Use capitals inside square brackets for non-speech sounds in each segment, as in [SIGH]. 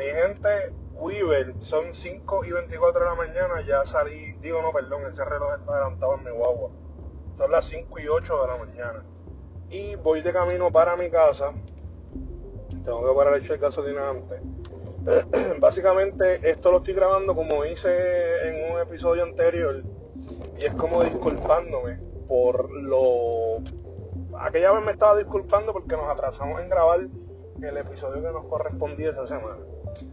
Mi gente, Weaver, son 5 y 24 de la mañana, ya salí, digo no, perdón, ese reloj está adelantado en mi guagua. Son las 5 y 8 de la mañana. Y voy de camino para mi casa. Tengo que parar el echar gasolina antes. [CLEARS THROAT] Básicamente esto lo estoy grabando como hice en un episodio anterior y es como disculpándome por lo... Aquella vez me estaba disculpando porque nos atrasamos en grabar el episodio que nos correspondía esa semana.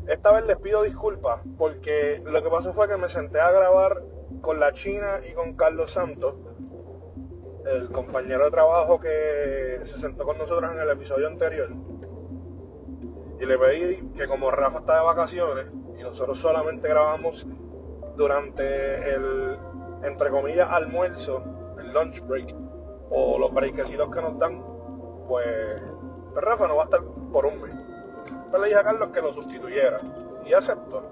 Esta vez les pido disculpas porque lo que pasó fue que me senté a grabar con la China y con Carlos Santos, el compañero de trabajo que se sentó con nosotros en el episodio anterior. Y le pedí que como Rafa está de vacaciones y nosotros solamente grabamos durante el, entre comillas, almuerzo, el lunch break, o los breakecitos que nos dan, pues, pues Rafa no va a estar por un mes. Pues le dije a Carlos que lo sustituyera y aceptó.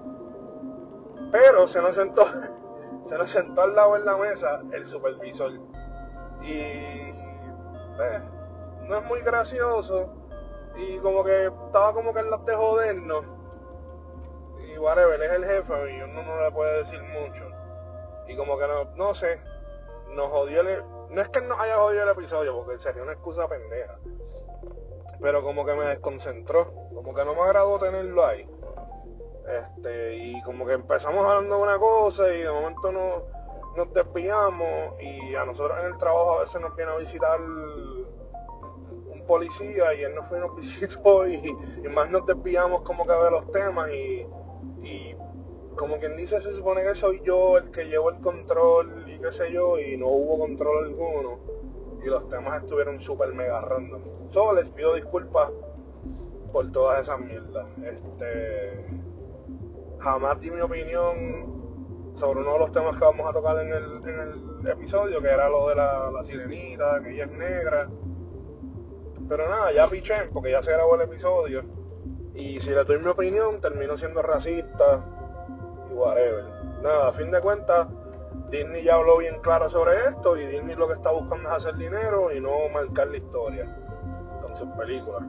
Pero se nos sentó, [LAUGHS] se nos sentó al lado en la mesa el supervisor. Y pues, no es muy gracioso. Y como que estaba como que en las de jodernos. Y whatever, es el jefe y uno no le puede decir mucho. Y como que no, no sé, nos jodió el, no es que nos haya jodido el episodio, porque sería una excusa pendeja pero como que me desconcentró, como que no me agradó tenerlo ahí. Este, y como que empezamos hablando de una cosa y de momento nos, nos desviamos y a nosotros en el trabajo a veces nos viene a visitar un policía y él nos fue y nos [LAUGHS] visitó y, más nos desviamos como que de los temas y, y como quien dice se supone que soy yo el que llevo el control y qué sé yo y no hubo control alguno y los temas estuvieron súper mega random. Solo les pido disculpas por todas esas mierdas. Este, jamás di mi opinión sobre uno de los temas que vamos a tocar en el, en el episodio, que era lo de la, la sirenita, que ella es negra. Pero nada, ya piché, porque ya se grabó el episodio. Y si le doy mi opinión, termino siendo racista y whatever. Nada, a fin de cuentas, Disney ya habló bien claro sobre esto y Disney lo que está buscando es hacer dinero y no marcar la historia con sus películas.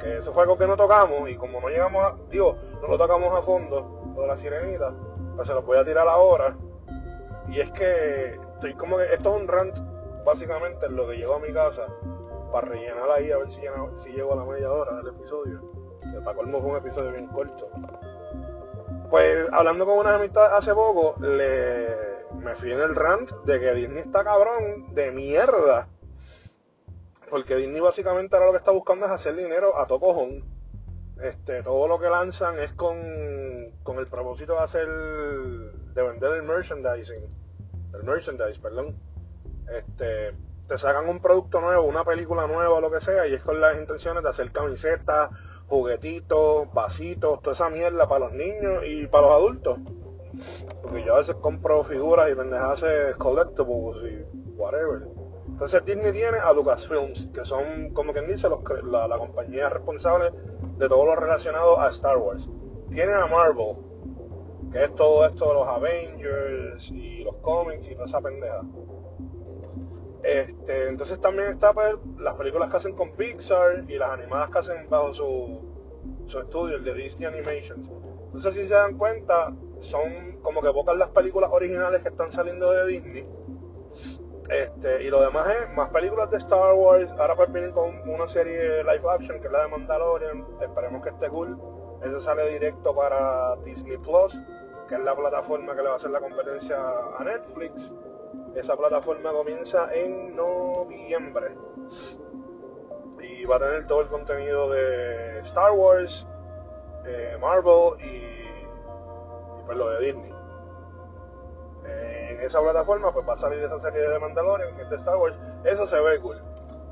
Que eso fue algo que no tocamos y como no llegamos a, digo, no lo tocamos a fondo, lo de la sirenita, pues se lo voy a tirar ahora. Y es que estoy como que, esto es un rant básicamente en lo que llegó a mi casa para rellenar ahí a ver si, llena, si llego a la media hora del episodio. Que para colmo fue un episodio bien corto. Pues hablando con una amistad hace poco, le me fui en el rant de que Disney está cabrón de mierda. Porque Disney básicamente ahora lo que está buscando es hacer dinero a todo cojón. Este, todo lo que lanzan es con, con el propósito de hacer de vender el merchandising. El merchandise, perdón. Este, te sacan un producto nuevo, una película nueva lo que sea, y es con las intenciones de hacer camisetas, juguetitos, vasitos, toda esa mierda para los niños y para los adultos. Porque yo a veces compro figuras y pendejas collectibles y whatever. Entonces Disney tiene a Lucasfilms, que son, como quien dice, los, la, la, compañía responsable de todo lo relacionado a Star Wars. Tiene a Marvel, que es todo esto de los Avengers y los cómics y toda esa pendeja. Este, entonces también está pues, las películas que hacen con Pixar y las animadas que hacen bajo su, su estudio, el de Disney Animations. Entonces si se dan cuenta, son como que pocas las películas originales que están saliendo de Disney. Este, y lo demás es más películas de Star Wars. Ahora pues vienen con una serie live action que es la de Mandalorian. Esperemos que esté cool. Eso sale directo para Disney Plus, que es la plataforma que le va a hacer la competencia a Netflix. Esa plataforma comienza en noviembre. Y va a tener todo el contenido de Star Wars, eh, Marvel y pues lo de Disney. en esa plataforma pues va a salir esa serie de Mandalorian, de Star Wars, eso se ve cool.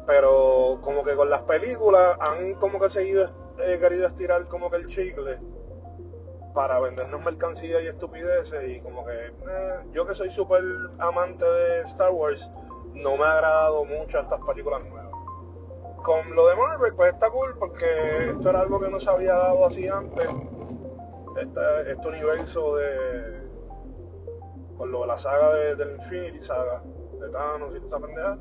Pero como que con las películas han como que seguido eh, querido estirar como que el chicle para vendernos mercancía y estupideces y como que eh, yo que soy súper amante de Star Wars no me ha agradado mucho estas películas nuevas. Con lo de Marvel pues está cool porque esto era algo que no se había dado así antes este, este universo de. con lo de la saga de, del Infinity Saga, de Thanos y toda esa pendeja.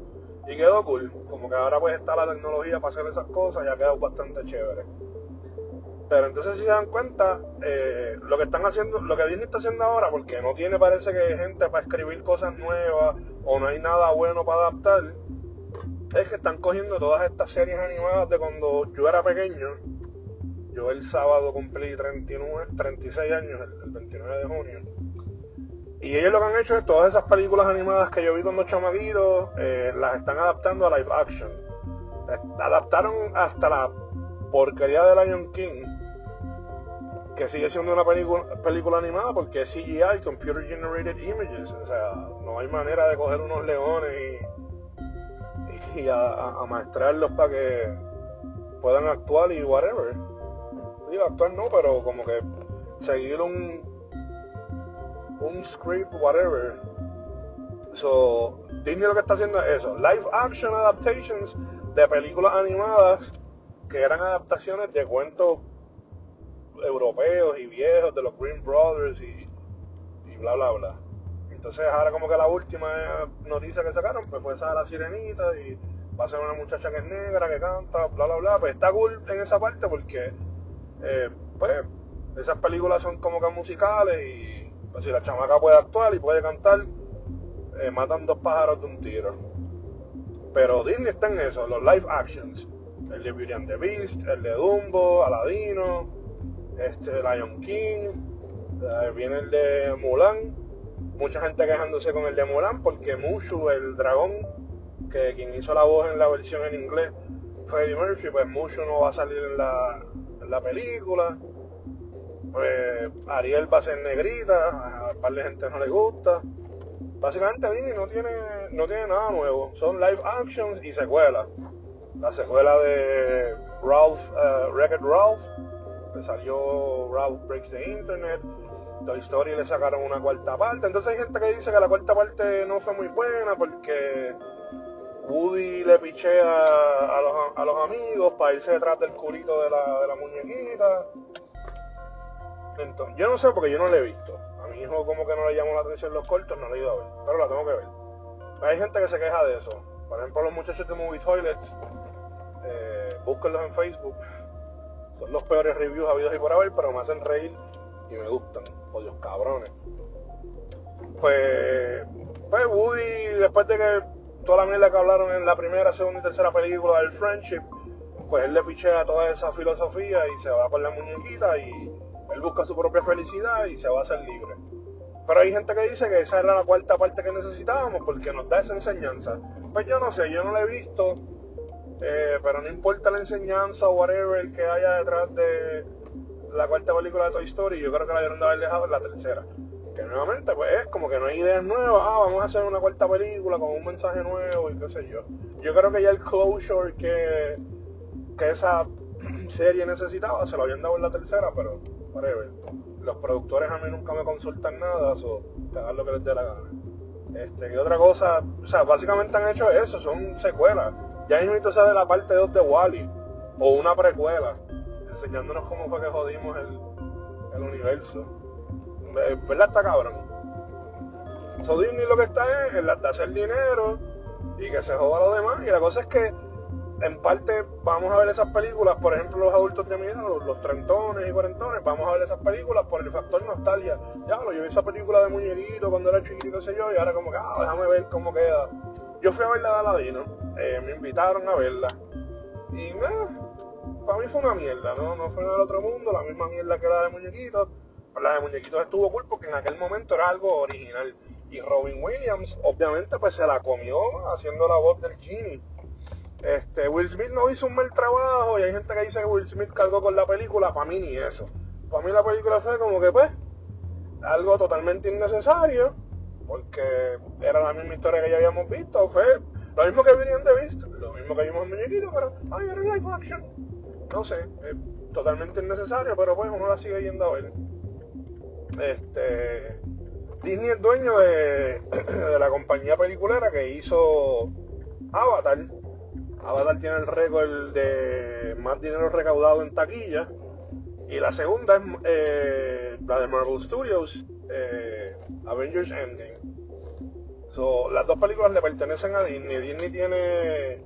Y quedó cool. Como que ahora pues está la tecnología para hacer esas cosas y ha quedado bastante chévere. Pero entonces si se dan cuenta, eh, lo que están haciendo, lo que Disney está haciendo ahora, porque no tiene parece que gente para escribir cosas nuevas o no hay nada bueno para adaptar, es que están cogiendo todas estas series animadas de cuando yo era pequeño. Yo el sábado cumplí 39, 36 años, el, 29 de junio. Y ellos lo que han hecho es todas esas películas animadas que yo vi cuando chamaguitos, eh, las están adaptando a live action. Adaptaron hasta la porquería de Lion King que sigue siendo una película, película animada porque es CGI, Computer Generated Images. O sea, no hay manera de coger unos leones y, y a, maestrarlos para que puedan actuar y whatever. Digo, actuar no, pero como que seguir un, un script, whatever. So, Disney lo que está haciendo es eso, live action adaptations de películas animadas que eran adaptaciones de cuentos europeos y viejos de los Green Brothers y, bla bla bla. Entonces ahora como que la última noticia que sacaron pues fue esa de la sirenita y va a ser una muchacha que es negra, que canta, bla bla bla. Pues está cool en esa parte porque eh, pues esas películas son como que musicales y pues, si la chamaca puede actuar y puede cantar, eh, matan dos pájaros de un tiro. Pero Disney está en eso, los live actions. El de Beauty and the Beast, el de Dumbo, Aladino, este Lion King, eh, viene el de Mulan, mucha gente quejándose con el de Mulan porque Mushu, el dragón, que quien hizo la voz en la versión en inglés, Freddie Murphy, pues Mushu no va a salir en la, la película. Pues Ariel va a ser negrita, a un par de gente no le gusta. Básicamente Disney no tiene, no tiene nada nuevo, son live actions y secuelas. La secuela de Ralph, uh, Wreck-It Ralph, le salió Ralph Breaks the Internet, Toy Story le sacaron una cuarta parte. Entonces hay gente que dice que la cuarta parte no fue muy buena porque Woody le pichea a los, a los amigos para irse detrás del culito de la, de la muñequita. Entonces, yo no sé porque yo no la he visto. A mi hijo como que no le llamó la atención los cortos, no le he ido a ver, pero la tengo que ver. Hay gente que se queja de eso. Por ejemplo, los muchachos de Movie Toilets, eh, búsquenlos en Facebook son los peores reviews habidos y por haber, pero me hacen reír y me gustan. Odios cabrones. Pues, pues Woody, después de que toda la mierda que hablaron en la primera, segunda y tercera película del Friendship, pues él le pichea toda esa filosofía y se va con la muñequita y él busca su propia felicidad y se va a hacer libre. Pero hay gente que dice que esa era la cuarta parte que necesitábamos porque nos da esa enseñanza. Pues yo no sé, yo no la he visto, eh, pero no importa la enseñanza o whatever que haya detrás de la cuarta película de Toy Story, yo creo que la dieron de haber dejado en la tercera. Que nuevamente, pues es como que no hay ideas nuevas. Ah, vamos a hacer una cuarta película con un mensaje nuevo y qué sé yo. Yo creo que ya el closure que, que esa [CLEARS THROAT] serie necesitaba se lo habían dado en la tercera, pero whatever. Los productores a mí nunca me consultan nada, o que hagan lo que les dé la gana. Este, y otra cosa, o sea, básicamente han hecho eso, son secuelas ya mismo sale la parte 2 de Wally, o una precuela, enseñándonos cómo fue que jodimos el, el universo. ¿Verdad? Está cabrón. So Disney lo que está es en de hacer dinero y que se joda lo demás. Y la cosa es que en parte vamos a ver esas películas, por ejemplo los adultos de mi edad, los, trentones y cuarentones, vamos a ver esas películas por el factor nostalgia. Ya, yo vi esa película de muñequito cuando era chiquito, sé yo, y ahora como que, ah, déjame ver cómo queda. Yo fui a ver la de Aladino eh, me invitaron a verla. Y para mí fue una mierda, ¿no? No fue del otro mundo, la misma mierda que la de Muñequitos. La de Muñequitos estuvo cool porque en aquel momento era algo original. Y Robin Williams, obviamente, pues se la comió haciendo la voz del Genie. Este, Will Smith no hizo un mal trabajo y hay gente que dice que Will Smith cargó con la película. Para mí ni eso. Para mí la película fue como que, pues, algo totalmente innecesario porque era la misma historia que ya habíamos visto. Fue lo mismo que venían de visto, lo mismo que vimos en Muñequito, pero, ay, era live action. No sé, es totalmente innecesario, pero pues uno la sigue yendo a ver. Este. Disney es dueño [CLEARS THROAT] de, la compañía peliculera que hizo Avatar. Avatar tiene el récord de más dinero recaudado en taquilla. Y la segunda es eh, la de Marvel Studios, eh, Avengers Endgame. So, las dos películas le pertenecen a Disney. Disney tiene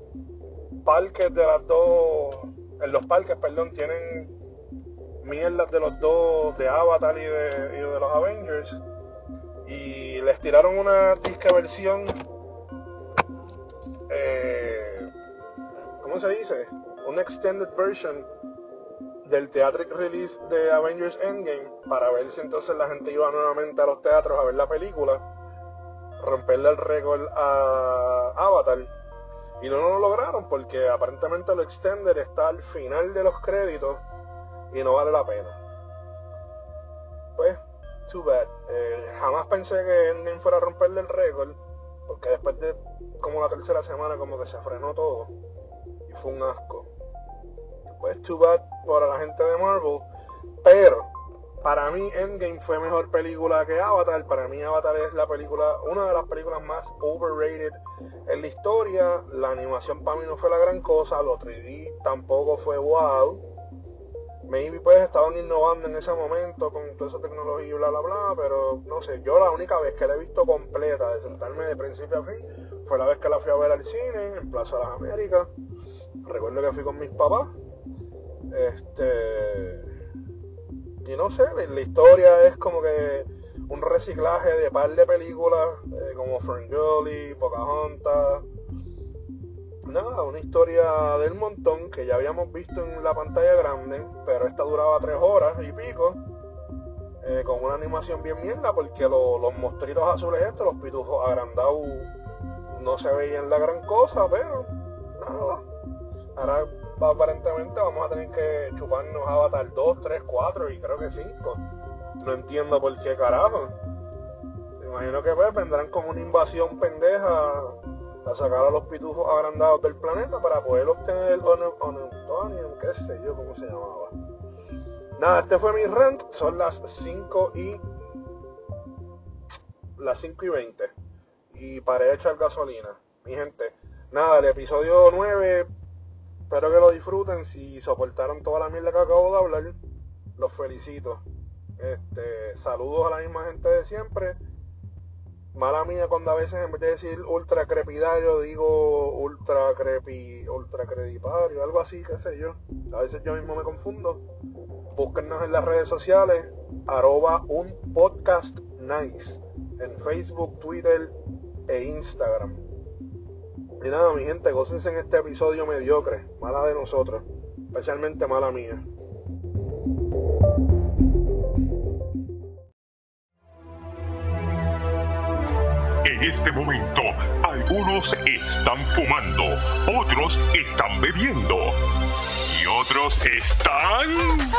parques de las dos, en los parques, perdón, tienen mierdas de los dos, de Avatar y de, y de los Avengers. Y les tiraron una disque versión. Eh, ¿Cómo se dice? Una extended version del theatric release de Avengers Endgame para ver si entonces la gente iba nuevamente a los teatros a ver la película, romperle el récord a Avatar. Y no lo lograron porque aparentemente lo extender está al final de los créditos y no vale la pena. Pues, too bad. Eh, jamás pensé que Endgame fuera a romperle el récord porque después de como la tercera semana como que se frenó todo y fue un asco. Pues too bad para la gente de Marvel. Pero para mí Endgame fue mejor película que Avatar. Para mí Avatar es la película, una de las películas más overrated en la historia. La animación para mí no fue la gran cosa. Lo 3D tampoco fue wow. Maybe pues estaban innovando en ese momento con toda esa tecnología y bla bla bla, pero no sé, yo la única vez que la he visto completa, de sentarme de principio a fin, fue la vez que la fui a ver al cine en Plaza de las Américas. Recuerdo que fui con mis papás este. Y no sé, la historia es como que un reciclaje de par de películas eh, como Ferngully, Pocahontas. Nada, una historia del montón que ya habíamos visto en la pantalla grande, pero esta duraba tres horas y pico. Eh, con una animación bien mierda, porque los monstruitos azules estos, los pitujos agrandados, no se veían la gran cosa, pero nada. Ahora aparentemente vamos a tener que chuparnos Avatar 2, 3, 4 y creo que 5. No entiendo por qué carajo. Me imagino que pues vendrán como una invasión pendeja a sacar a los pitujos agrandados del planeta para poder obtener el Onutonium, qué sé yo cómo se llamaba. Nada, este fue mi rant, son las 5 y las 5 y 20 y para echar gasolina. Mi gente, nada, el episodio 9 Espero que lo disfruten. Si soportaron toda la mierda que acabo de hablar, los felicito. Este, saludos a la misma gente de siempre. Mala mía cuando a veces en vez de decir ultra crepidario digo ultra crepi, ultra credipario, algo así, qué sé yo. A veces yo mismo me confundo. Búsquennos en las redes sociales, arroba un podcast nice, en Facebook, Twitter e Instagram. Y nada, mi gente, gócense en este episodio mediocre, mala de nosotros, especialmente mala mía. Este momento, algunos están fumando, otros están bebiendo y otros están...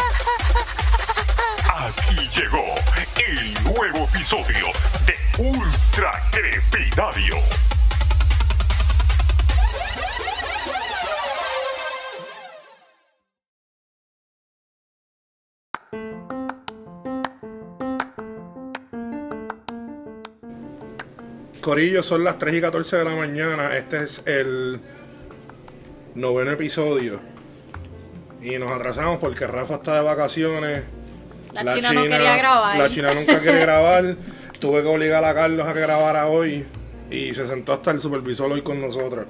Aquí llegó el nuevo episodio de Ultra Crepidario. Corillo, son las 3 y 14 de la mañana. Este es el noveno episodio. Y nos atrasamos porque Rafa está de vacaciones. La, China, no quería grabar. La China nunca quiere grabar. [LAUGHS] Tuve que obligar a Carlos a que grabara hoy. Y se sentó hasta el supervisor hoy con nosotros.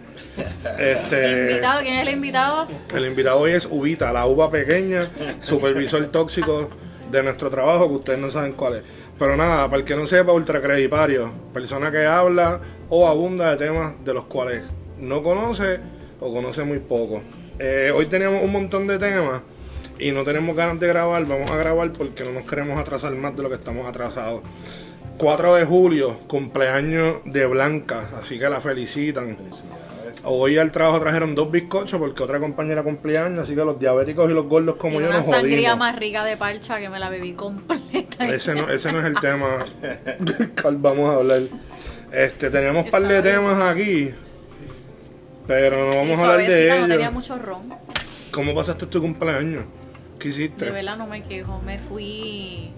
Este, ¿El invitado? ¿Quién es el invitado? El invitado hoy es Ubita, la uva pequeña, supervisor tóxico de nuestro trabajo, que ustedes no saben cuál es. Pero nada, para el que no sepa, ultracredipario, persona que habla o abunda de temas de los cuales no conoce o conoce muy poco. Eh, hoy tenemos un montón de temas y no tenemos ganas de grabar, vamos a grabar porque no nos queremos atrasar más de lo que estamos atrasados. 4 de julio, cumpleaños de Blanca, así que la felicitan. Hoy al trabajo trajeron dos bizcochos porque otra compañera cumpleaños, así que los diabéticos y los gordos como yo nos jodimos. Una sangría más rica de parcha que me la bebí completa. Ese no, ese no es el tema [LAUGHS] cual vamos a hablar. Este, teníamos un par de temas aquí, pero no vamos a hablar de ellos. no tenía mucho ron. ¿Cómo pasaste tu cumpleaños? ¿Qué hiciste? De verdad no me quejo, me fui...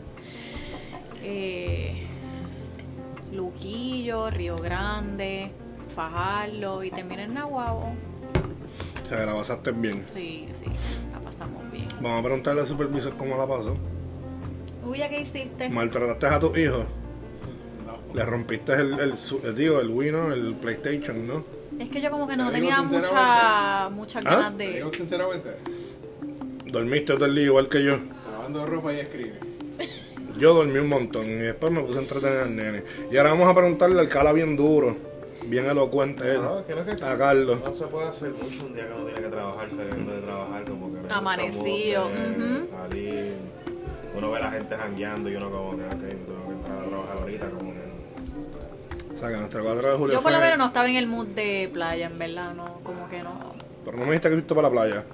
Eh, Luquillo, Río Grande fajarlo y terminé en Nahuabo. O sea, la pasaste bien. Sí, sí, la pasamos bien. Vamos a preguntarle al supervisor cómo la pasó. Uy, ¿qué hiciste? ¿Maltrataste a tus hijos? No. Le rompiste el, el, el, digo, el Wii, El PlayStation, ¿no? Es que yo como que no tenía mucha, muchas ¿Ah? ganas de... sinceramente? ¿Dormiste todo el día igual que yo? lavando ropa y escribe. Yo dormí un montón y después me puse a entretener al nene. Y ahora vamos a preguntarle al cala bien duro, bien elocuente él, No, que no a Carlos. No se puede hacer mucho un día que uno tiene que trabajar saliendo de trabajar como que Amanecido, eh, ujú. salir. Uno ve a la gente jangueando y uno como que, ok, tengo que entrar a trabajar ahorita como que no. O sea, que nuestro 4 de julio Yo por lo menos no estaba en el mood de playa, en verdad, no, como que no. Pero no me dijiste que fuiste para la playa.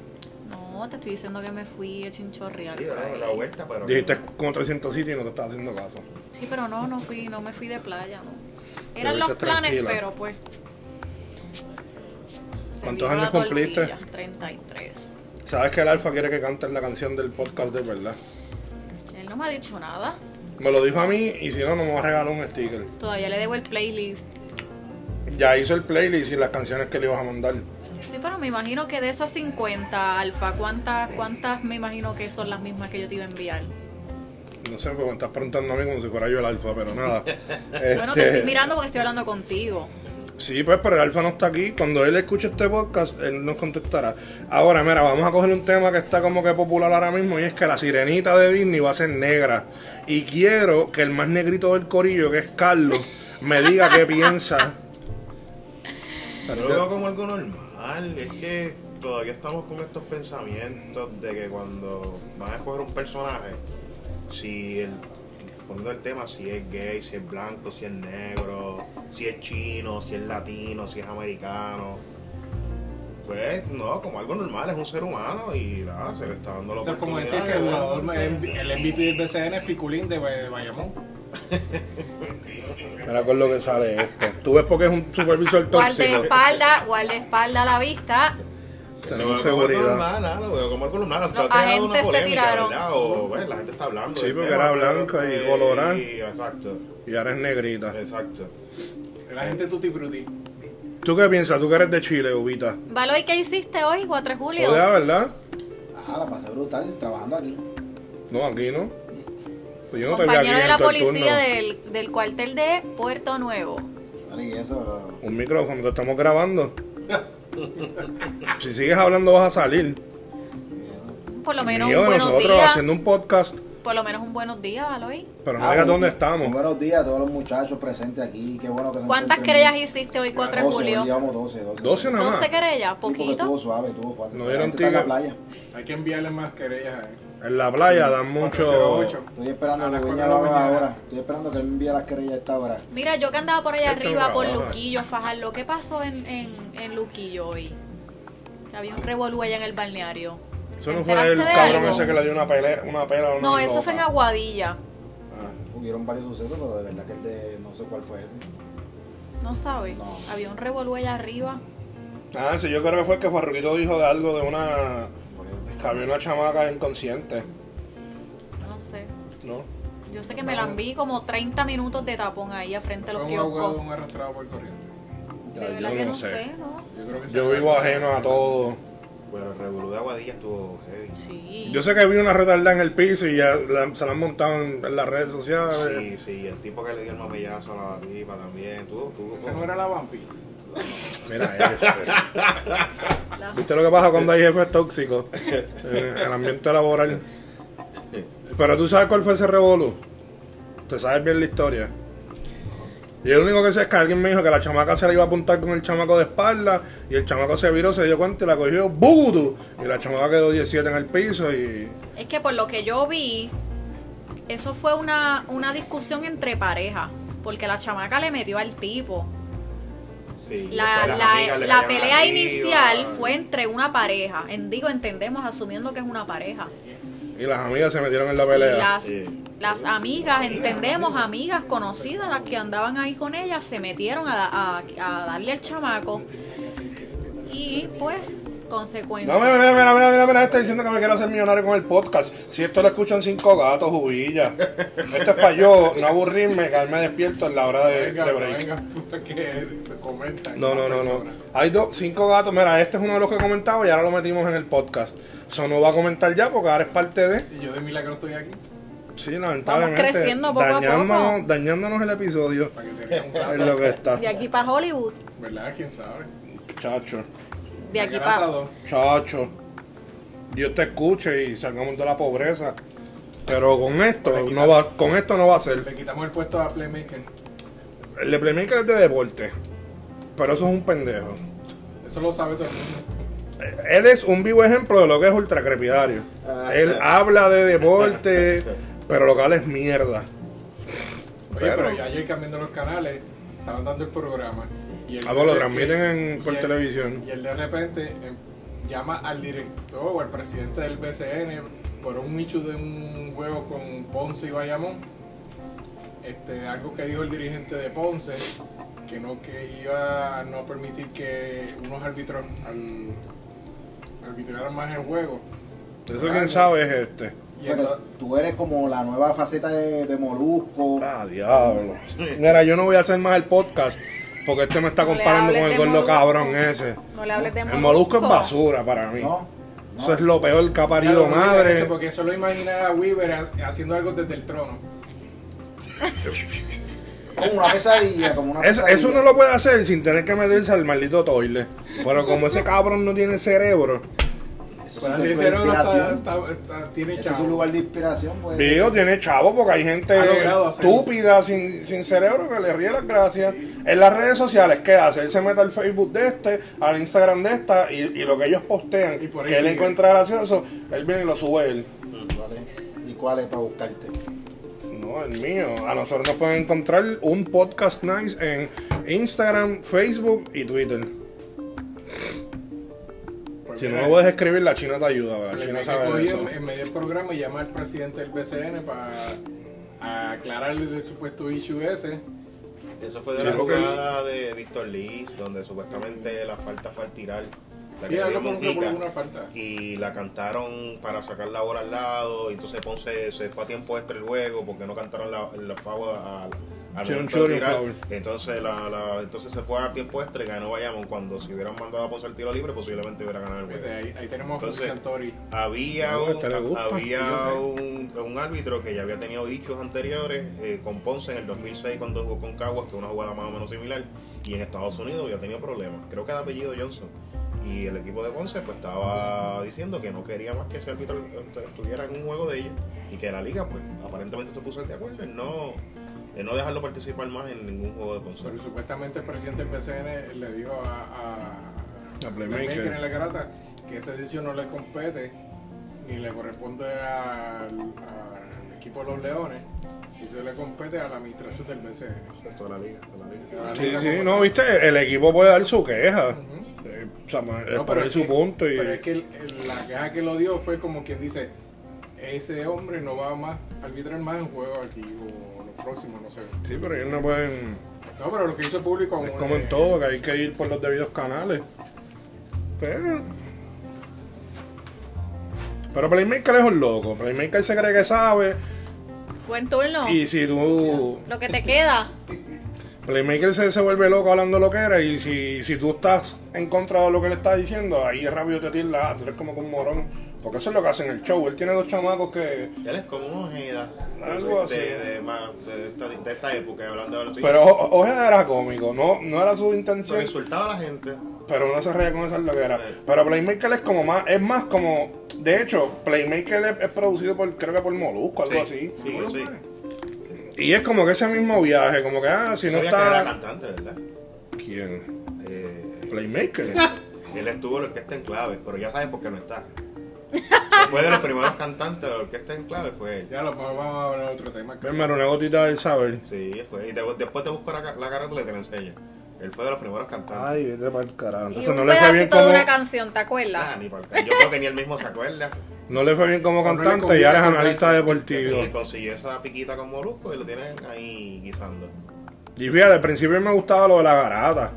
No, te estoy diciendo que me fui a chinchorreal Sí, ahí. la vuelta, pero. Dijiste como 300 sitios y no te estaba haciendo caso. Sí, pero no, no fui, no me fui de playa, no. Eran los planes, tranquila. pero pues. ¿Cuántos años cumpliste? tortilla, 33. ¿Sabes que el Alfa quiere que cantes la canción del podcast de verdad? Él no me ha dicho nada. Me lo dijo a mí y si no, no me va a regalar un sticker. Todavía le debo el playlist. Ya hizo el playlist y las canciones que le ibas a mandar. Sí, pero me imagino que de esas 50, Alfa, ¿cuántas, ¿cuántas me imagino que son las mismas que yo te iba a enviar? No sé, porque me estás preguntando a mí como si fuera yo el Alfa, pero nada. [LAUGHS] Bueno, te Este, estoy mirando porque estoy hablando contigo. Sí, pues, pero el Alfa no está aquí. Cuando él escuche este podcast, él nos contestará. Ahora, mira, vamos a coger un tema que está como que popular ahora mismo y es que la sirenita de Disney va a ser negra. Y quiero que el más negrito del corillo, que es Carlos, me diga qué piensa. Yo lo veo como algo normal, es que todavía estamos con estos pensamientos de que cuando van a escoger un personaje, si el, poniendo el tema, si es gay, si es blanco, si es negro, si es chino, si es latino, si es americano, pues no, como algo normal, es un ser humano y nada, se le está dando la Eso es como decir que el de el MVP del BCN es Piculín de Bay- Bayamón. [LAUGHS] Mira con lo que sale esto. Tú ves porque es un supervisor tóxico. Guardaespaldas, guardaespaldas a la vista. Tenemos seguridad. nada, veo como algo normal. aunque Los agentes una se tiraron. O, bueno, la gente está hablando. Sí, porque era blanca y colorada. Exacto, Y ahora es negrita. exacto. La gente tutti frutti. ¿Tú qué piensas? ¿Tú que eres de Chile, Ubita? Valoy, ¿qué hiciste hoy, 4 de julio? Joder, ¿verdad? Ah, la pasé brutal, trabajando aquí. No, aquí no. Pues yo no vi aquí Compañero de la policía del, del cuartel de Puerto Nuevo. Vale, y eso, Un micrófono, te estamos grabando. [LAUGHS] si sigues hablando vas a salir. Por lo menos Mío, un buenos nosotros días. haciendo un podcast, Por lo menos un buenos días, Valoy. pero no Ah, digas bueno, dónde estamos. Buenos días a todos los muchachos presentes aquí. Qué bueno que se ¿Cuántas encuentren querellas bien. hiciste hoy, 4 de 12, hoy julio? llevamos 12, 12. 12 nada más. 12 querellas, Sí, porque poquito. Estuvo suave, estuvo fuerte. No La dieron gente está en la tigre. playa. Hay que enviarle más querellas a él. En la playa dan mucho. 408. Estoy esperando A que lo haga ahora. Estoy esperando que él me envíe las querellas a esta hora. Mira, yo que andaba por allá Esto arriba por trabaja. Luquillo a fajarlo. ¿Qué pasó en, en, en Luquillo hoy? Que había un revolú allá en el balneario. Eso no ¿Te fue el cabrón algo? ese que le dio una pelea, una pela a una No, eso fue en. Aguadilla. Ah, Hubieron varios sucesos, pero de verdad que el de no sé cuál fue ese. No sabes. No. Había un revolú allá arriba. Ah, sí, yo creo que fue que Farruquito dijo de algo de una. Que había una chamaca inconsciente, No sé. ¿no? Yo sé que me la vi como 30 minutos de tapón ahí a frente a los un abogado, kioscos. un arrastrado por corriente. De Ya, verdad yo que no sé. sé, ¿no? Yo creo que Yo vivo ajeno a todo. Bueno, el revolú de Aguadilla estuvo heavy. Sí. Yo sé que vi una retardada en el piso y ya la- se la han montado en, en las redes sociales. Sí, sí, el tipo que le dio el mamellazo a la tipa también. Tú, tú, Ese no era la vampi. Mira eso. ¿Viste lo que pasa cuando hay jefes tóxicos en el ambiente laboral? Pero tú sabes cuál fue ese revolú. Te sabes bien la historia. Y lo único que sé es que alguien me dijo que la chamaca se le iba a apuntar con el chamaco de espalda y el chamaco se viró, se dio cuenta y la cogió ¡bugudu! Y la chamaca quedó 17 en el piso y... Es que por lo que yo vi, eso fue una, una discusión entre parejas. Porque la chamaca le metió al tipo. Sí, La, la- amigas la pelea arriba. inicial fue entre una pareja. En, digo, entendemos, asumiendo que es una pareja. Y las amigas se metieron en la Y pelea. las, Sí. las amigas, entendemos, amigas conocidas, las que andaban ahí con ella, se metieron a, a- a darle al chamaco. Y pues, consecuencia. No, mira, mira, mira, mira, mira, mira, está diciendo que me quiero hacer millonario con el podcast. Si esto lo escuchan cinco gatos, jubilla. Esto es para yo no aburrirme, quedarme despierto en la hora de, Venga, de no break. venga, puta, que comentan. No, no, no, no. Hay dos, cinco gatos. Mira, este es uno de los que comentaba y ahora lo metimos en el podcast. Eso no va a comentar ya porque ahora es parte de. Y yo de milagro estoy aquí. Sí, lamentablemente. creciendo poco a poco. dañándonos, dañándonos el episodio. Para que se vea un Es lo que está. De aquí para Hollywood. ¿Verdad? ¿Quién sabe? Chacho, De aquí para. chacho. Dios te escuche y salgamos de la pobreza. Pero con esto Le no va, con esto no va a ser. Le quitamos el puesto a Playmaker. El de Playmaker es de deporte. Pero eso es un pendejo. Eso lo sabe todo el mundo. Él es un vivo ejemplo de lo que es ultracrepidario. Ah, Él ah. habla de deporte, pero lo que habla es mierda. Oye, Pero- pero, ya ayer cambiando los canales, estaban dando el programa. Y Ah, lo de- transmiten y- en- por y televisión. Y él de repente em, llama al director o al presidente del BCN por un nicho de un juego con Ponce y Bayamón. Este, algo que dijo el dirigente de Ponce, que no que iba a no permitir que unos árbitros al, arbitraran más el juego. Eso quién sabe es este. Y entonces- tú eres como la nueva faceta de, de Molusco. Ah, diablo. [LAUGHS] Mira, yo no voy a hacer más el podcast porque este me está No comparando con el gordo Molusco. cabrón ese. No le hables de El molusco es basura para mí. ¿No? no. Eso es lo peor que ha parido madre. eso, porque eso lo imaginaba Weaver ha- haciendo algo desde el trono. [LAUGHS] Como una pesadilla, como una Eso, pesadilla. eso uno lo puede hacer sin tener que meterse al maldito toile. Pero como ese cabrón no tiene cerebro, Eso está, está- está- tiene Ese es un chavo. lugar de inspiración, pues. digo, tiene chavo porque hay gente Ha logrado hacerlo. estúpida, sin, sin cerebro, que le ríe las gracias. En las redes sociales, ¿qué hace? Él se mete al Facebook de este, al Instagram de esta, y, y lo que ellos postean, Y por ahí que él sigue. encuentra gracioso, él viene y lo sube él. ¿Vale? ¿Y cuál es para buscarte? No, el mío. A nosotros nos pueden encontrar un podcast nice en Instagram, Facebook y Twitter. Si no lo puedes escribir, la china te ayuda. La china sabe eso. en, en medio del programa y llama al presidente del BCN para aclararle el supuesto issue ese. Eso fue de Sí, la porque- jugada de Víctor Lee, donde supuestamente la falta fue al tirar. La Sí, que falta. y la cantaron para sacar la bola al lado. Y entonces Ponce se fue a tiempo extra el juego porque no cantaron la, la foul al, al Sí, un momento de shooting tirar. foul. Entonces, la, la- entonces se fue a tiempo extra y ganó Bayamón. Cuando si hubieran mandado a Ponce al tiro libre, posiblemente hubiera ganado el Fíjate, juego. Ahí, ahí tenemos a Entonces, Santori. Había, No, un, había Sí, un, un árbitro que ya había tenido dichos anteriores eh, con Ponce en el 2006 cuando jugó con Caguas, que es una jugada más o menos similar, y en Estados Unidos había tenido problemas. Creo que de apellido Johnson. Y el equipo de Ponce pues estaba diciendo que no quería más que ese árbitro estuviera en un juego de ellos y que la liga pues aparentemente se puso de acuerdo en no, en no dejarlo participar más en ningún juego de Ponce. Pero supuestamente el presidente del BCN le dijo a, a, A Playmaker. en la garata que esa decisión no le compete ni le corresponde al, al equipo de los Leones, si se le compete a la administración del BCN. Esto de la liga, de la liga. La Sí, liga sí, no, viste, el equipo puede dar su queja. Eh, o sea, No, poner su que- punto y. Pero es que el- el- la queja que lo dio fue como quien dice, ese hombre no va más a arbitrar más en juego aquí o los próximos, no sé. Sí, pero ellos no pueden. No, pero lo que hizo el público... Es como eh, en todo, que hay que ir por los debidos canales. Pero. Pero Playmaker es un loco. Playmaker se cree que sabe. Buen turno. Y si tú. Lo que te queda. Playmaker se, se vuelve loco hablando lo que era. Y si, si tú estás en contra de lo que le está diciendo, ahí rápido te ah, Tú eres como que un morón. Porque eso es lo que hace en el show. Él tiene dos chamacos que. Él es como un Ojeda Algo así. de, de, más- de esta, de esta época, hablando de así. Pero Ojeda era cómico. No, no era su Pero intención. insultaba a la gente. pero no se reía con esa lo que era. Pero Playmaker es como más, es más como, de hecho, Playmaker es, es producido por, creo que por Molusco, algo Sí, así. sí, ¿No lo sí. Y es como que ese mismo viaje, como que, ah, si no Sabía que era está... cantante, ¿verdad? ¿Quién? Eh, Playmaker. [LAUGHS] él estuvo en la orquesta en clave, pero ya sabes por qué no está. Fue de los primeros cantantes de la orquesta en clave, fue él. Ya lo vamos a hablar de otro tema. Venme una gotita del saber. Sí, fue. Y de- después te busco la, la carátula y te la enseño. Él fue de los primeros cantantes. Ay, vete para el carajo. Y Entonces un no le fue bien de como, una canción, ¿te Ah, acuerdas? ni por Yo creo que ni él mismo se acuerda. no le fue bien como cantante y ahora es analista deportivo. Y consiguió esa piquita con Molusco y lo tienen ahí guisando. Y fíjate, al principio me gustaba lo de la garata.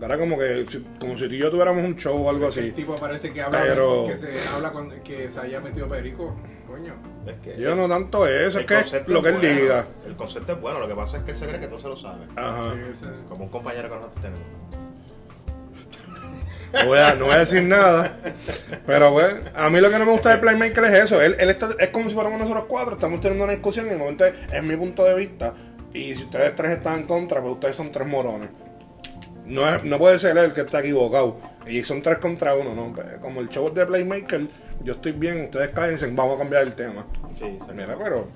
Era como que, si- como si tú y yo tuviéramos un show o algo El así. tipo parece que habla Pero- que se habla con, que se haya metido perico. Coño. Es que Yo no tanto eso, el es que lo que él bueno. diga. El concepto es bueno, lo que pasa es que él se cree que todo se lo sabe. Ajá. Sí, Como un compañero que nosotros tenemos. No voy, a, no voy a decir nada. Pero pues, a mí lo que no me gusta de Playmaker es eso. Él, él está- es como si fuéramos nosotros cuatro, estamos teniendo una discusión y de momento es, es mi punto de vista. Y si ustedes tres están en contra, pues ustedes son tres morones. No, es, no puede ser él el que está equivocado. Y son tres contra uno, ¿no? Como el show es de Playmaker, yo estoy bien, ustedes cállense, vamos a cambiar el tema. Sí, Mira, pero.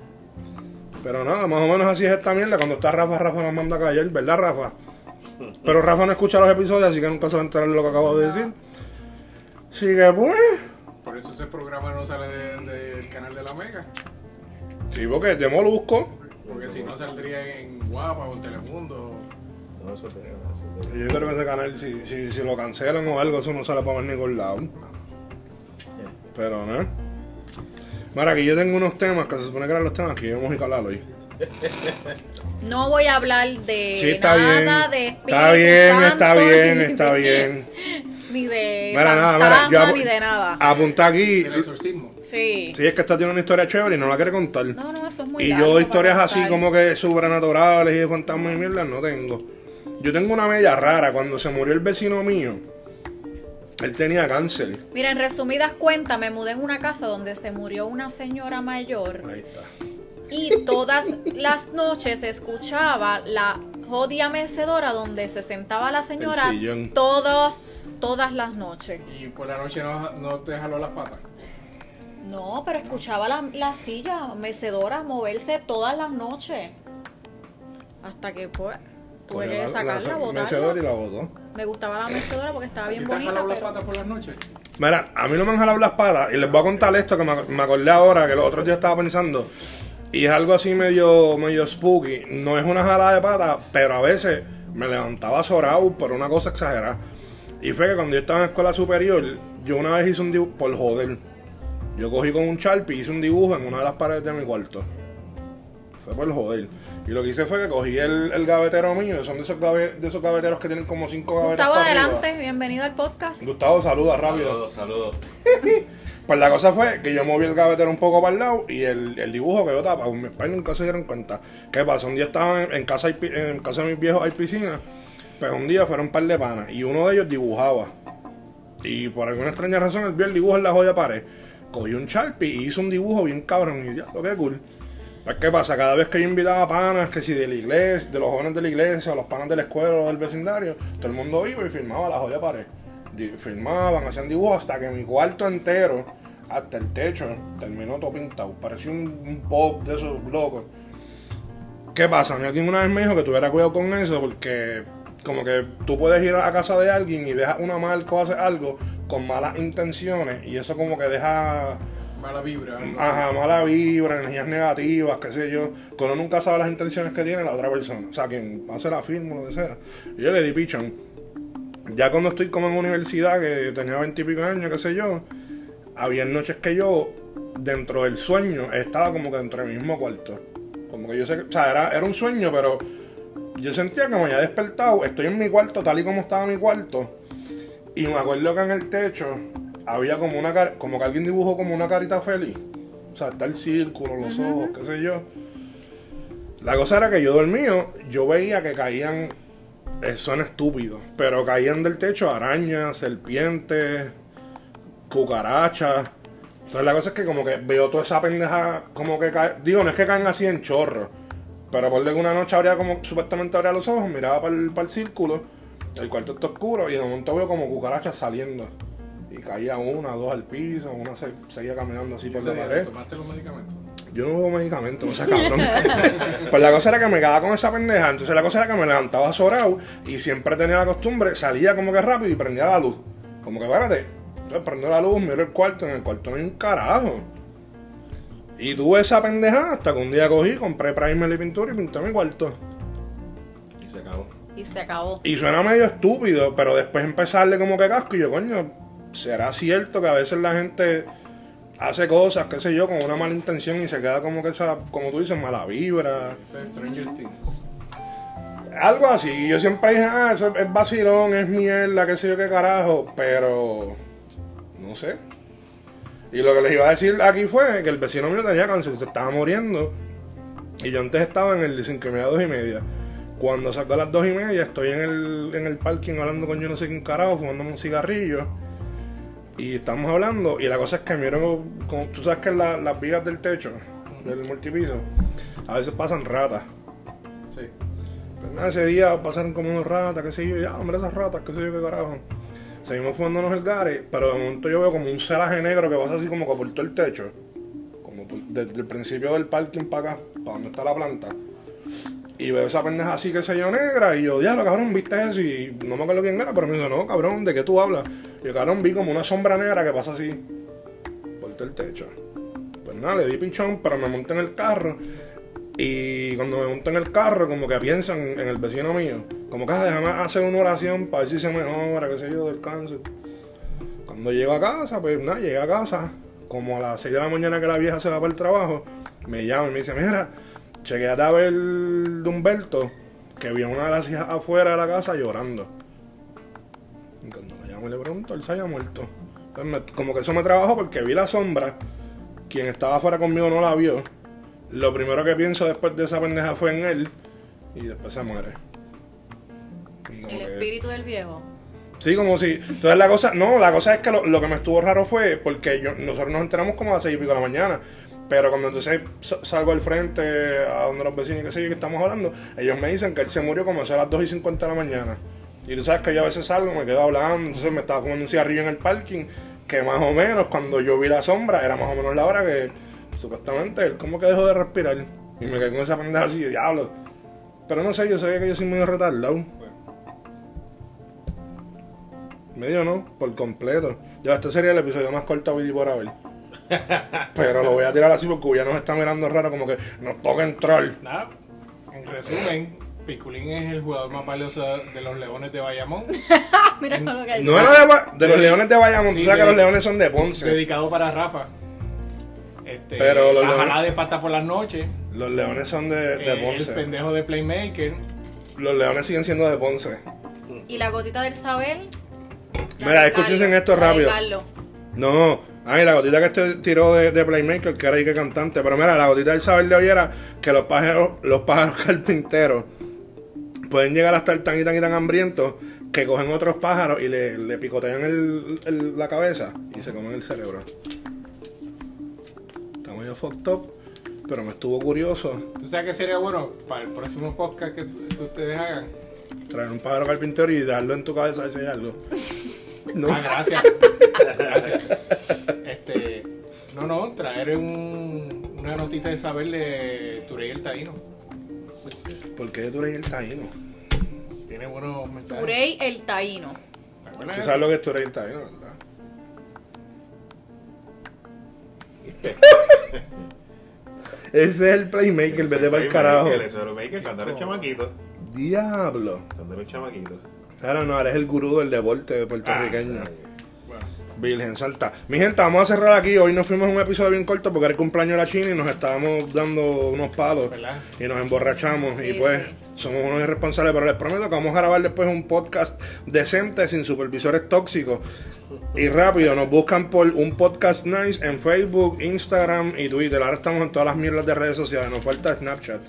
Pero nada, más o menos así es esta mierda. Cuando está Rafa, Rafa nos manda a callar, ¿verdad, Rafa? [LAUGHS] Pero Rafa no escucha los episodios, así que nunca se va a enterar de lo que acabo de decir. Así que, pues. Por eso ese programa no sale de- del canal de la Mega. Sí, porque de Molusco. Porque si no saldría en Guapa o en Telemundo. No, eso tenía. Yo creo que ese canal, si, si, si lo cancelan o algo, eso no sale para ningún lado. Pero, ¿no? Mira, aquí yo tengo unos temas que se supone que eran los temas que íbamos a hablar hoy. [LAUGHS] No voy a hablar de Sí, está bien. nada de Espíritu Está bien, está bien, está de- bien. [LAUGHS] Ni de Mira, nada, mira, yo ni de nada. apunta aquí. El exorcismo. Sí. Si es que esta tiene una historia chévere y no la quiere contar. No, no, eso es muy Y yo historias así como que sobrenaturales y de fantasmas y mierda no tengo. Yo tengo una media rara. Cuando se murió el vecino mío, él tenía cáncer. Mira, en resumidas cuentas, me mudé en una casa donde se murió una señora mayor Ahí está. y todas las noches se escuchaba la jodida mecedora donde se sentaba la señora El sillón. todos, todas las noches. Y por la noche no, no te jaló las patas. No, pero escuchaba la, la silla mecedora moverse todas las noches. Hasta que pues tuve Cogió que sacarla, mecedora y botarla. la botó. Me gustaba la mecedora porque estaba bien ¿Y te han bonita. jalado las patas por las noches? Mira, a mí no me han jalado las patas y les voy a contar esto que me, me acordé ahora, que los otros días estaba pensando. Y es algo así medio, medio spooky. No es una jalada de patas, pero a veces me levantaba zorado por una cosa exagerada. Y fue que cuando yo estaba en escuela superior, yo una vez hice un dibujo, por joder, yo cogí con un Sharpie y hice un dibujo en una de las paredes de mi cuarto. Fue por joder. Y lo que hice fue que cogí el, el gavetero mío, son de esos, gabe- de esos gaveteros que tienen como cinco gavetas. Gustavo, para arriba. adelante, bienvenido al podcast. Gustavo, saluda rápido. Saludos, saludos. [LAUGHS] Pues la cosa fue que yo moví el gavetero un poco para el lado y el, el dibujo quedó tapado. Mis padres nunca se dieron cuenta. ¿Qué pasa? Un día estaban en, en casa, hay en casa de mis viejos hay piscina. Pues un día fueron un par de panas y uno de ellos dibujaba. Y por alguna extraña razón él vio el dibujo en la joya pared. Cogió un Sharpie y hizo un dibujo bien cabrón. Y ya, lo que cool. Pues qué pasa, cada vez que yo invitaba panas, que si de la iglesia, de los jóvenes de la iglesia, o los panas de la escuela o del vecindario, todo el mundo iba y firmaba la joya pared. Firmaban, hacían dibujos hasta que mi cuarto entero, hasta el techo, terminó todo pintado. Parecía un, un pop de esos locos. ¿Qué pasa? Mi alguien una vez me dijo que tuviera cuidado con eso porque como que tú puedes ir a la casa de alguien y dejas una marca o haces algo con malas intenciones y eso como que deja Mala vibra. así. ajá, mala vibra, energías negativas, qué sé yo, que uno nunca sabe las intenciones que tiene la otra persona, o sea, quien hace la firma o lo que sea. Yo le di pichón. Ya cuando estoy como en universidad, que tenía veintipico años, qué sé yo, había noches que yo, dentro del sueño, estaba como que dentro del mismo cuarto. Como que yo sé que, o sea, era, era un sueño, pero yo sentía que me había despertado, estoy en mi cuarto, tal y como estaba mi cuarto, y me acuerdo que en el techo había como una car- como que alguien dibujó como una carita feliz. O sea, está el círculo, los ojos, qué sé yo. La cosa era que yo dormido, yo veía que caían, eh, son estúpidos, pero caían del techo arañas, serpientes, cucarachas. Entonces la cosa es que como que veo toda esa pendeja como que cae, digo, no es que caen así en chorro, pero por que una noche abría como, supuestamente abría los ojos, miraba para el, para el círculo, el cuarto está oscuro y de momento veo como cucarachas saliendo. Y caía una, dos al piso, una se, seguía caminando así ¿Y por la pared. ¿Tomaste los medicamentos? Yo no bebo medicamentos, no sea cabrón. [LAUGHS] pues la cosa era que me quedaba con esa pendeja. Entonces la cosa era que me levantaba zorado y siempre tenía la costumbre, salía como que rápido y prendía la luz. Como que espérate. Entonces prendo la luz, miro el cuarto, en el cuarto no hay un carajo. Y tuve esa pendeja hasta que un día cogí, compré primer y pintura y pinté mi cuarto. Y se acabó. Y se acabó. Y suena medio estúpido, pero después darle como que casco y yo, coño, ¿será cierto que a veces la gente hace cosas, qué sé yo, con una mala intención y se queda como que esa, como tú dices, mala vibra? Es Stranger Things. Algo así. Yo siempre dije, ah, eso es vacilón, es mierda, qué sé yo qué carajo, pero no sé. Y lo que les iba a decir aquí fue que el vecino mío tenía cáncer, se estaba muriendo. Y yo antes estaba en el de 5 y media, 2 y media. Cuando saco a las 2 y media, estoy en el, en el parking hablando con yo no sé quién carajo, fumándome un cigarrillo. Y estamos hablando, y la cosa es que miro, como tú sabes que la- las vigas del techo, del multipiso, a veces pasan ratas. Sí. Pues nada, ese día pasaron como unos ratas, qué sé yo, ya, hombre, esas ratas, qué sé yo, qué carajo. Seguimos fumándonos el gare, pero de momento yo veo como un celaje negro que pasa así como que por todo el techo. Como desde el principio del parking para acá, para donde está la planta. Y veo esa pendeja así, que se yo, negra. Y yo, diablo, cabrón, ¿viste eso? Y no me acuerdo quién era, pero me dijo, no, cabrón, ¿de qué tú hablas? Y yo, cabrón, vi como una sombra negra que pasa así por el techo. Pues nada, le di pichón, pero me monté en el carro. Y cuando me monté en el carro, como que piensan en el vecino mío. Como que "Ah, déjame hacer una oración para ver si se mejora, qué sé yo, del cáncer. Cuando llego a casa, pues nada, llegué a casa. Como a las 6 de la mañana que la vieja se va para el trabajo, me llama y me dice, mira, chequeate a ver de Humberto, que vi a una de las hijas afuera de la casa llorando. Y cuando me llamo y le pregunto, él se haya muerto. Me- como que eso me trabajó porque vi la sombra. Quien estaba afuera conmigo no la vio. Lo primero que pienso después de esa pendeja fue en él. Y después se muere. Y como El que- espíritu del viejo. Sí, como si. Entonces la cosa. No, la cosa es que lo, lo que me estuvo raro fue porque yo, nosotros nos enteramos como a las seis y pico de la mañana. Pero cuando entonces sa- salgo al frente a donde los vecinos y qué sé yo que estamos hablando, ellos me dicen que él se murió como a las 2 y 50 de la mañana. Y tú sabes que yo a veces salgo, me quedo hablando, entonces me estaba comiendo un cigarrillo en el parking, que más o menos cuando yo vi la sombra era más o menos la hora que supuestamente él como que dejó de respirar. Y me quedé con esa pendeja así de diablo. Pero no sé, yo sabía que yo soy medio retardado. Medio no, por completo. Ya, este sería el episodio más corto a por haber. Pero lo voy a tirar así porque ya nos está mirando raro, como que nos toca entrar. Nada, en resumen, Piculín es el jugador más valioso de los Leones de Bayamón, [LAUGHS] mira lo que No era de, de los leones de Bayamón, Sí, tú sabes que los leones son de Ponce. dedicado para Rafa. Este, Pero los la Leones- jalada de pata por las noches, Los leones son de, de eh, el Ponce. pendejo de Playmaker, Los leones siguen siendo de Ponce. Y la gotita del saber. la Mira, escúchense esto rápido. Carlos. No, ay, la gotita que este tiró de, de Playmaker, que era ahí que cantante. Pero mira, la gotita del saber de hoy era que los pájaros, los pájaros [LAUGHS] carpinteros pueden llegar a estar tan y tan y tan hambrientos que cogen otros pájaros y le, le picotean el- el- la cabeza y se comen el cerebro. Está medio fucked up, pero me estuvo curioso ¿tú sabes qué sería bueno para el próximo podcast que, que ustedes hagan? traer un pájaro carpintero y darlo en tu cabeza y sellarlo. No. Ah, gracias. [LAUGHS] gracias. No, no, traer un, una notita de saber de Turey el Taíno. ¿Por qué tú eres el taíno? Tiene buenos mensajes. Turey el taíno. ¿Te acuerdas Tú de sabes lo que es tú eres el taíno, ¿verdad? [LAUGHS] Ese es el playmaker, vete para el carajo. Ese es el Playmaker cuando un chamaquito. Diablo. Cuando un chamaquito. Ahora no, eres el gurú del deporte puertorriqueño. Ah, Bueno, Virgen Santa. Mi gente, vamos a cerrar aquí. Hoy nos fuimos a un episodio bien corto porque era el cumpleaños de la China y nos estábamos dando unos palos. ¿Verdad? Y nos emborrachamos. Sí, y pues sí. somos unos irresponsables. Pero les prometo que vamos a grabar después un podcast decente, sin supervisores tóxicos. Y rápido, nos buscan por un podcast nice en Facebook, Instagram y Twitter. Ahora estamos en todas las mierdas de redes sociales. Nos falta Snapchat.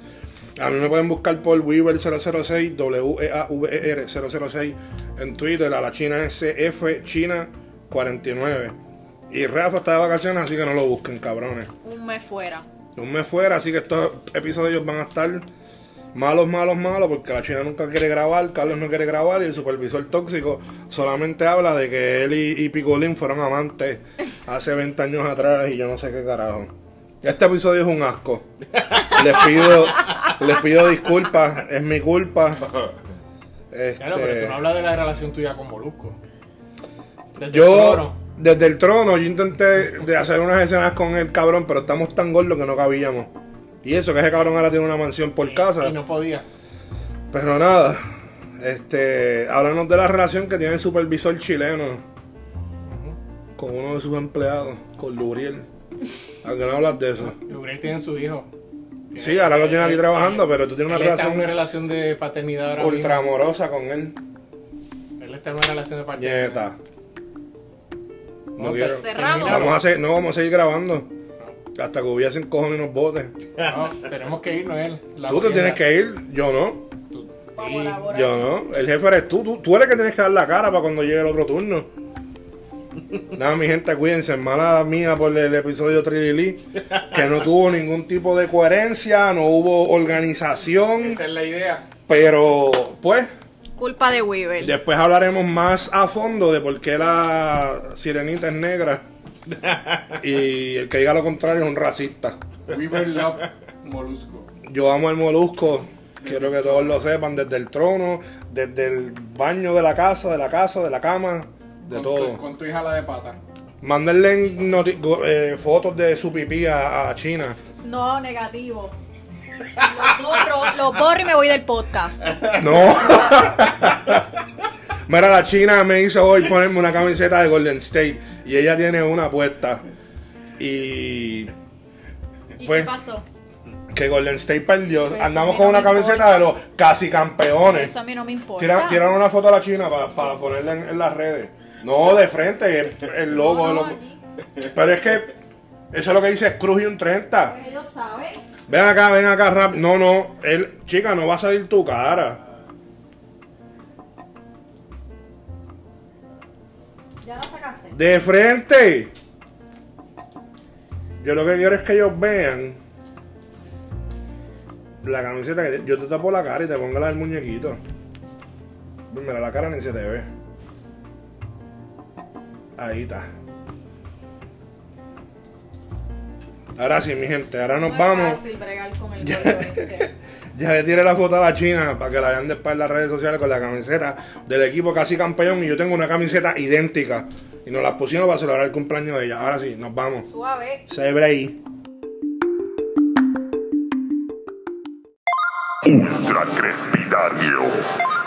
A mí me pueden buscar por Weaver006, W-E-A-V-E-R 006 en Twitter. A la China SF China 49. Y Rafa está de vacaciones, así que no lo busquen, cabrones. Un mes fuera. Un mes fuera, así que estos episodios van a estar malos, malos, malos, porque la China nunca quiere grabar, Carlos no quiere grabar y el supervisor tóxico solamente habla de que él y, y Picolín fueron amantes hace 20 años atrás y yo no sé qué carajo. Este episodio es un asco. Les pido, les pido disculpas, es mi culpa. [LAUGHS] Este, claro, pero tú no hablas de la relación tuya con Molusco. Desde el yo, trono. desde el trono, yo intenté de hacer unas escenas con el cabrón, pero estamos tan gordos que no cabíamos. Y eso, que ese cabrón ahora tiene una mansión por Y- casa. Y no podía. Pero nada, este, háblanos de la relación que tiene el supervisor chileno con uno de sus empleados, con Luriel. ¿A qué no hablas de eso? Lugrel tiene su hijo. Sí, ahora lo tiene aquí Él- trabajando, pero tú tienes una él está en relación una relación de paternidad ahora ultra amorosa con él. Él está en una relación de paternidad. Nieta. No quiero. Cerramos. Vamos a hacer, no, vamos a seguir grabando. Hasta que hubiesen cojones y nos botes. No, tenemos que irnos él. La Tú te tienes que ir, yo no. Tú- Vamos a y- elaborar. Yo no. El jefe eres tú. tú. Tú eres el que tienes que dar la cara para cuando llegue el otro turno. Nada, mi gente, cuídense. Mala mía por el episodio Trilili. Que no tuvo ningún tipo de coherencia, no hubo organización. Esa es la idea. Pero, pues, Culpa de Weaver. después hablaremos más a fondo de por qué la sirenita es negra. [LAUGHS] Y el que diga lo contrario es un racista. Weaver Love Molusco. Yo amo el molusco. Quiero que todos lo sepan, desde el trono, desde el baño de la casa, de la casa, de la cama, de con todo. Tu, con tu hija la de pata. Mándenle eh, fotos de su pipí a, a China. No, negativo. Lo borro, lo borro y me voy del podcast. No. [LAUGHS] Mira, la China me hizo hoy ponerme una camiseta de Golden State y ella tiene una puesta. Y ¿Y Pues, qué pasó? que Golden State perdió. Pues, Andamos con no una camiseta importa. de los casi campeones. Eso a mí no me importa. Tiran, tiran una foto a la China para ponerla en, en las redes. No, de frente, el, el logo. No, no, el logo. aquí. Pero es que eso es lo que dice Cruz y un 30. Pues ellos saben. Ven acá, ven acá rápido. No, no, él, chica, no va a salir tu cara. Ya la sacaste. De frente. Yo lo que quiero es que ellos vean la camiseta que te- yo te tapo la cara y te pongo la del muñequito. Mira, la cara ni se te ve. Ahí está. Ahora sí, mi gente, ahora nos no vamos. Es fácil bregar con el gordo este. [LAUGHS] Ya le tiré la foto a la China para que la vean después en las redes sociales con la camiseta del equipo casi campeón y yo tengo una camiseta idéntica. Y nos la pusimos para celebrar el cumpleaños de ella. Ahora sí, nos vamos. Suave. Se ahí. Ultra Crepidario.